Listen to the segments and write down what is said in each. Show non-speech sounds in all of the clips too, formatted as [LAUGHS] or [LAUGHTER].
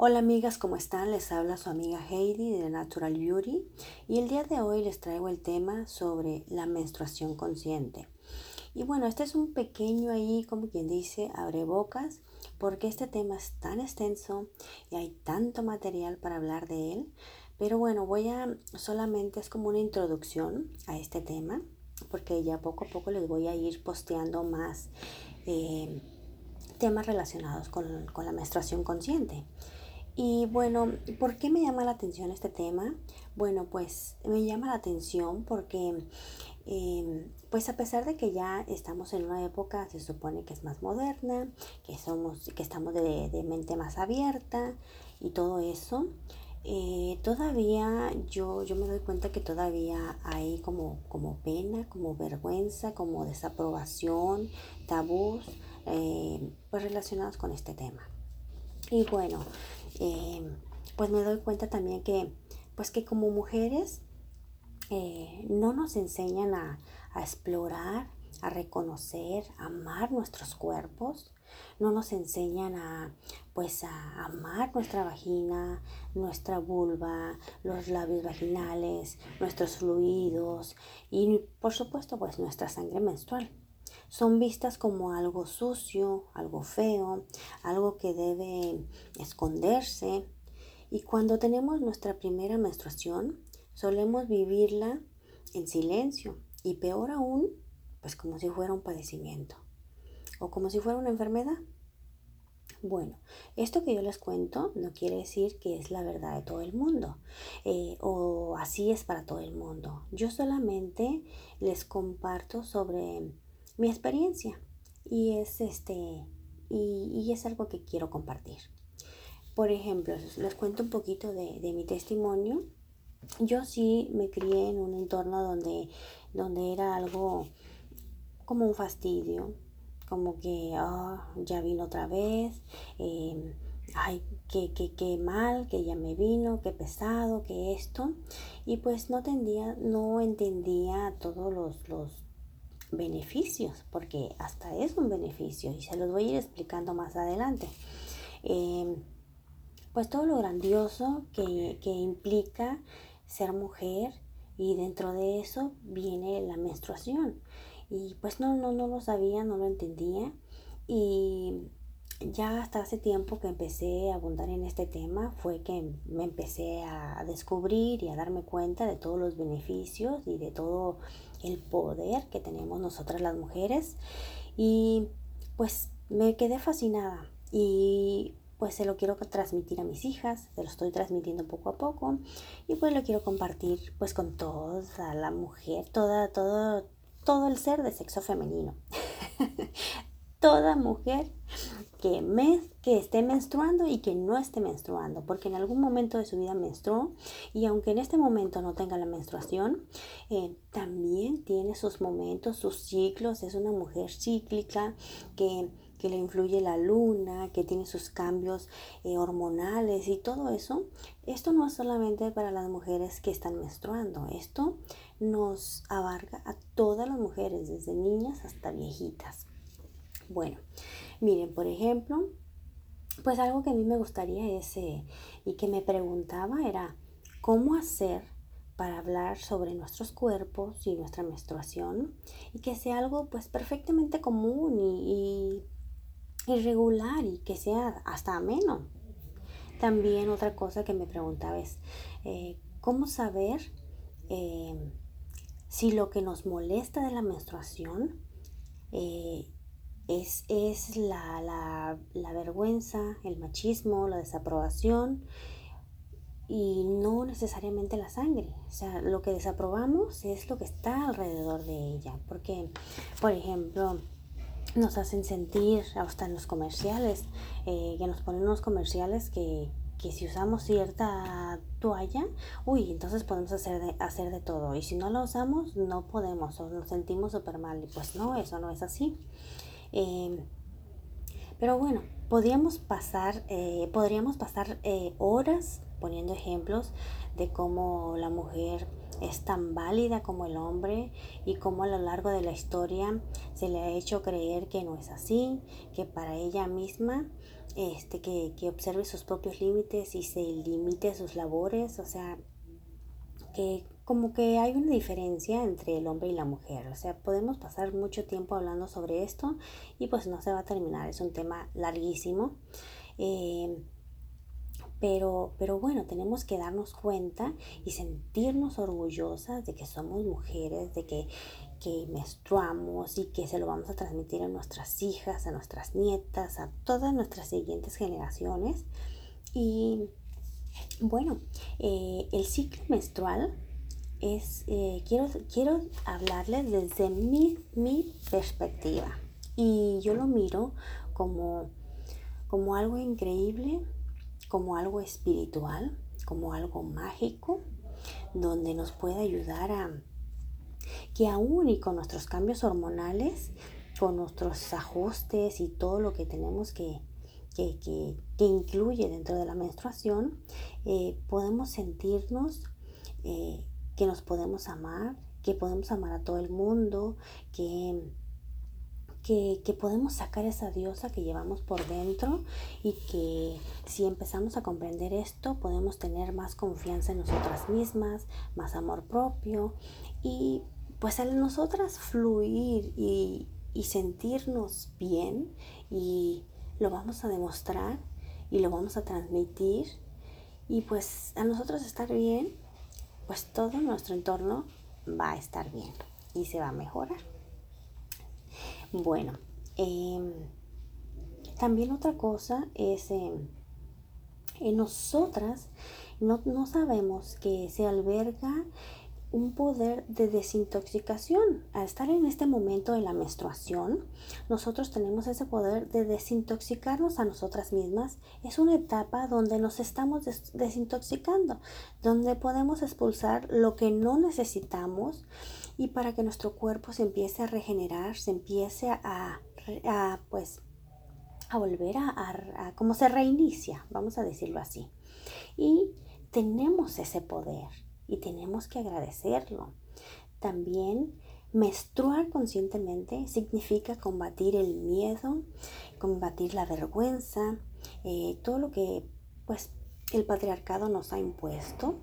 Hola amigas, ¿cómo están? Les habla su amiga Heidi de Natural Beauty y el día de hoy les traigo el tema sobre la menstruación consciente. Y bueno, este es un pequeño ahí, como quien dice, abre bocas, porque este tema es tan extenso y hay tanto material para hablar de él. Pero bueno, voy a solamente es como una introducción a este tema, porque ya poco a poco les voy a ir posteando más eh, temas relacionados con, con la menstruación consciente. Y bueno, ¿por qué me llama la atención este tema? Bueno, pues me llama la atención porque, em, pues a pesar de que ya estamos en una época, se supone que es más moderna, que somos, que estamos de, mente más abierta y todo eso, eh, todavía yo, yo me doy cuenta que todavía hay como, como pena, como vergüenza, como desaprobación, tabús, eh, pues relacionados con este tema. Y bueno, eh, pues me doy cuenta también que, pues que como mujeres eh, no nos enseñan a, explorar, a reconocer, a amar nuestros cuerpos, no nos enseñan a pues a amar nuestra vagina, nuestra vulva, los labios vaginales, nuestros fluidos y por supuesto pues nuestra sangre menstrual son vistas como algo sucio, algo feo, algo que debe esconderse. Y cuando tenemos nuestra primera menstruación, solemos vivirla en silencio y peor aún, pues como si fuera un padecimiento o como si fuera una enfermedad. Bueno, esto que yo les cuento no quiere decir que es la verdad de todo el mundo eh, o así es para todo el mundo. Yo solamente les comparto sobre mi experiencia y es este y, es algo que quiero compartir. Por ejemplo, les cuento un poquito de, mi testimonio. Yo sí me crié en un entorno donde, donde era algo como un fastidio, como que ah, ya vino otra vez, em, ay, qué, qué, qué, mal, que ya me vino, qué pesado, que esto. Y pues no entendía, no entendía todos los, los beneficios, porque hasta es un beneficio y se los voy a ir explicando más adelante. Em, pues todo lo grandioso que, que, implica ser mujer y dentro de eso viene la menstruación. Y pues no, no, no lo sabía, no lo entendía y ya hasta hace tiempo que empecé a abundar en este tema fue que me empecé a descubrir y a darme cuenta de todos los beneficios y de todo el poder que tenemos nosotras las mujeres y pues me quedé fascinada y pues se lo quiero transmitir a mis hijas, se lo estoy transmitiendo poco a poco y pues lo quiero compartir pues con toda la mujer, toda, todo, todo el ser de sexo femenino. [LAUGHS] toda mujer que, que esté menstruando y que no esté menstruando, porque en algún momento de su vida menstruó y aunque en este momento no tenga la menstruación, eh, también tiene sus momentos, sus ciclos, es una mujer cíclica que, le influye la luna, que tiene sus cambios eh, hormonales y todo eso. Esto no es solamente para las mujeres que están menstruando, esto nos abarca a todas las mujeres, desde niñas hasta viejitas. Bueno, miren, por ejemplo, pues algo que a mí me gustaría es, eh, y que me preguntaba era, ¿cómo hacer para hablar sobre nuestros cuerpos y nuestra menstruación y que sea algo pues perfectamente común y, y, regular y que sea hasta ameno? También otra cosa que me preguntaba es, eh, ¿cómo saber eh, si lo que nos molesta de la menstruación es, es la, la, la, vergüenza, el machismo, la desaprobación y no necesariamente la sangre. O sea, lo que desaprobamos es lo que está alrededor de ella. Porque, por ejemplo, nos hacen sentir, hasta en los comerciales, eh, que nos ponen unos comerciales que, que si usamos cierta toalla, uy, entonces podemos hacer de, hacer de todo. Y si no la usamos, no podemos o nos sentimos súper mal. Y pues no, eso no es así. Em, pero bueno, podríamos pasar, eh, podríamos pasar eh, horas poniendo ejemplos de cómo la mujer es tan válida como el hombre y cómo a lo largo de la historia se le ha hecho creer que no es así, que para ella misma este, que, que observe sus propios límites y se limite sus labores, o sea, que como que hay una diferencia entre el hombre y la mujer. O sea, podemos pasar mucho tiempo hablando sobre esto y pues no se va a terminar. Es un tema larguísimo. Eh, pero, pero bueno, tenemos que darnos cuenta y sentirnos orgullosas de que somos mujeres, de que, que menstruamos y que se lo vamos a transmitir a nuestras hijas, a nuestras nietas, a todas nuestras siguientes generaciones. Y bueno, eh, el ciclo menstrual es, eh, quiero, quiero hablarles desde mi, mi, perspectiva. Y yo lo miro como, como algo increíble, como algo espiritual, como algo mágico, donde nos puede ayudar a que aún y con nuestros cambios hormonales, con nuestros ajustes y todo lo que tenemos que, que, que, incluye dentro de la menstruación, eh, podemos sentirnos eh, que nos podemos amar, que podemos amar a todo el mundo, que, que, podemos sacar esa diosa que llevamos por dentro y que si empezamos a comprender esto podemos tener más confianza en nosotras mismas, más amor propio y pues al nosotras fluir y, y sentirnos bien y lo vamos a demostrar y lo vamos a transmitir y pues a nosotros estar bien pues todo nuestro entorno va a estar bien y se va a mejorar. Bueno, em, también otra cosa es, em, en nosotras no, no sabemos que se alberga un poder de desintoxicación. Al estar en este momento de la menstruación, nosotros tenemos ese poder de desintoxicarnos a nosotras mismas. Es una etapa donde nos estamos desintoxicando, donde podemos expulsar lo que no necesitamos y para que nuestro cuerpo se empiece a regenerar, se empiece a, pues, a volver a, a como se reinicia, vamos a decirlo así. Y tenemos ese poder y tenemos que agradecerlo. También menstruar conscientemente significa combatir el miedo, combatir la vergüenza, eh, todo lo que pues el patriarcado nos ha impuesto.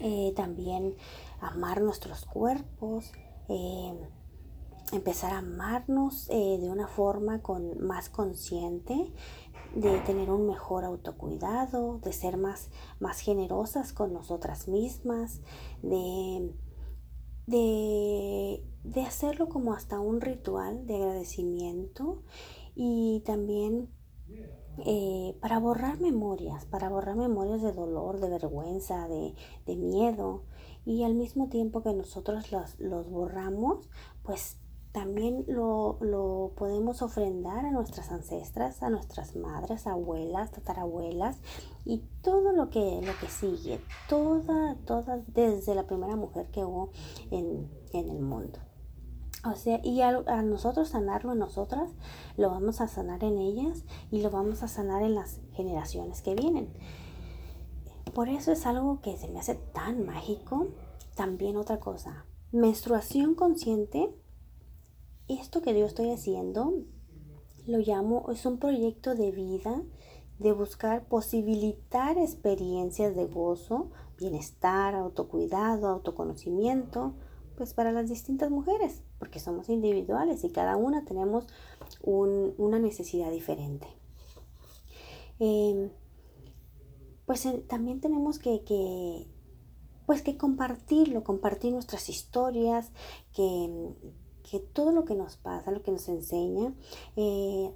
Eh, también amar nuestros cuerpos, eh, empezar a amarnos de una forma con, más consciente, de tener un mejor autocuidado, de ser más, más generosas con nosotras mismas, de, de, de hacerlo como hasta un ritual de agradecimiento y también eh, para borrar memorias, para borrar memorias de dolor, de vergüenza, de, de miedo. Y al mismo tiempo que nosotros los, los borramos, pues también lo, lo, podemos ofrendar a nuestras ancestras, a nuestras madres, abuelas, tatarabuelas y todo lo que, lo que sigue, toda, toda, desde la primera mujer que hubo en, en el mundo. O sea, y a, a, nosotros sanarlo en nosotras, lo vamos a sanar en ellas y lo vamos a sanar en las generaciones que vienen. Por eso es algo que se me hace tan mágico. También otra cosa, menstruación consciente esto que yo estoy haciendo lo llamo, es un proyecto de vida, de buscar posibilitar experiencias de gozo, bienestar, autocuidado, autoconocimiento, pues para las distintas mujeres, porque somos individuales y cada una tenemos una necesidad diferente. Em, pues también tenemos que, que, pues que compartirlo, compartir nuestras historias, que, que todo lo que nos pasa, lo que nos enseña, eh,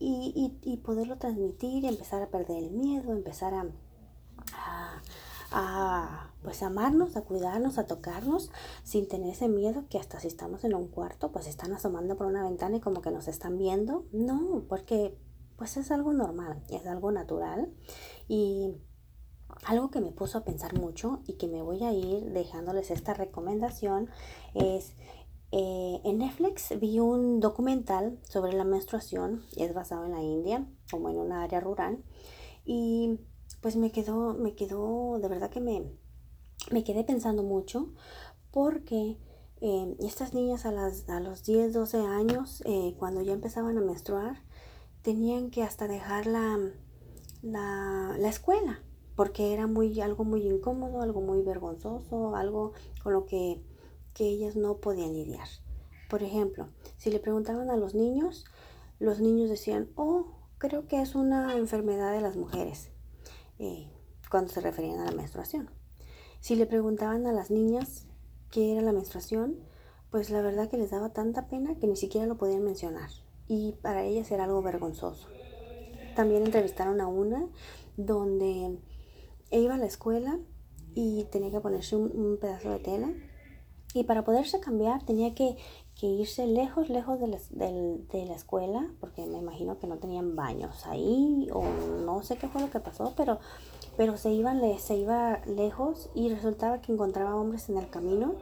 y, poderlo transmitir, empezar a perder el miedo, empezar a, a, pues amarnos, a cuidarnos, a tocarnos, sin tener ese miedo que hasta si estamos en un cuarto, pues están asomando por una ventana y como que nos están viendo. No, porque pues es algo normal, es algo natural y algo que me puso a pensar mucho y que me voy a ir dejándoles esta recomendación es en Netflix vi un documental sobre la menstruación, es basado en la India, como en una área rural, y pues me quedó, me quedó, de verdad que me, me quedé pensando mucho, porque eh, estas niñas a, las, a los 10, 12 años, eh, cuando ya empezaban a menstruar, tenían que hasta dejar la, la, escuela porque era muy, algo muy incómodo, algo muy vergonzoso, algo con lo que, que ellas no podían lidiar. Por ejemplo, si le preguntaban a los niños, los niños decían, oh, creo que es una enfermedad de las mujeres, eh, cuando se referían a la menstruación. Si le preguntaban a las niñas qué era la menstruación, pues la verdad que les daba tanta pena que ni siquiera lo podían mencionar. Y para ellas era algo vergonzoso. También entrevistaron a una donde iba a la escuela y tenía que ponerse un, pedazo de tela. Y para poderse cambiar tenía que, irse lejos, lejos de la, de la, escuela, porque me imagino que no tenían baños ahí, o no sé qué fue lo que pasó, pero, pero se, iban, se iba lejos y resultaba que encontraba hombres en el camino.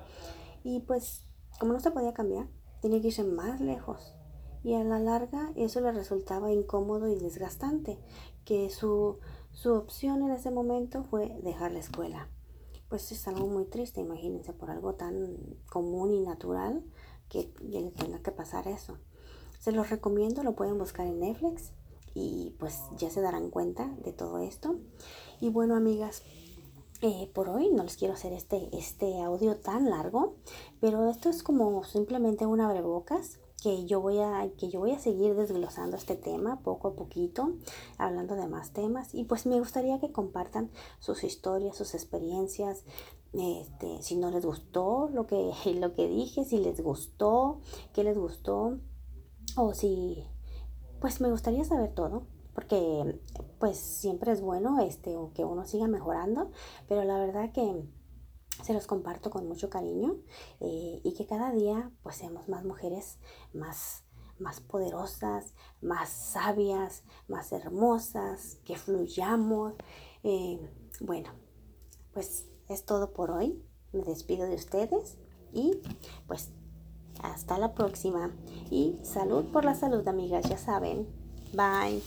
Y pues como no se podía cambiar, tenía que irse más lejos. Y a la larga eso le resultaba incómodo y desgastante, que su, su opción en ese momento fue dejar la escuela. Pues es algo muy triste, imagínense, por algo tan común y natural que tenga que pasar eso. Se los recomiendo, lo pueden buscar en Netflix y pues ya se darán cuenta de todo esto. Y bueno, amigas, eh, por hoy no les quiero hacer este, este audio tan largo, pero esto es como simplemente un abrebocas que yo voy a que yo voy a seguir desglosando este tema poco a poquito, hablando de más temas. Y pues me gustaría que compartan sus historias, sus experiencias, este, si no les gustó lo que [LAUGHS] lo que dije, si les gustó, qué les gustó o si pues me gustaría saber todo porque pues siempre es bueno este, que uno siga mejorando, pero la verdad que se los comparto con mucho cariño eh, y que cada día pues seamos más mujeres más más poderosas, más sabias, más hermosas, que fluyamos. Eh, bueno, pues es todo por hoy. Me despido de ustedes y pues hasta la próxima. Y salud por la salud, amigas, ya saben. Bye.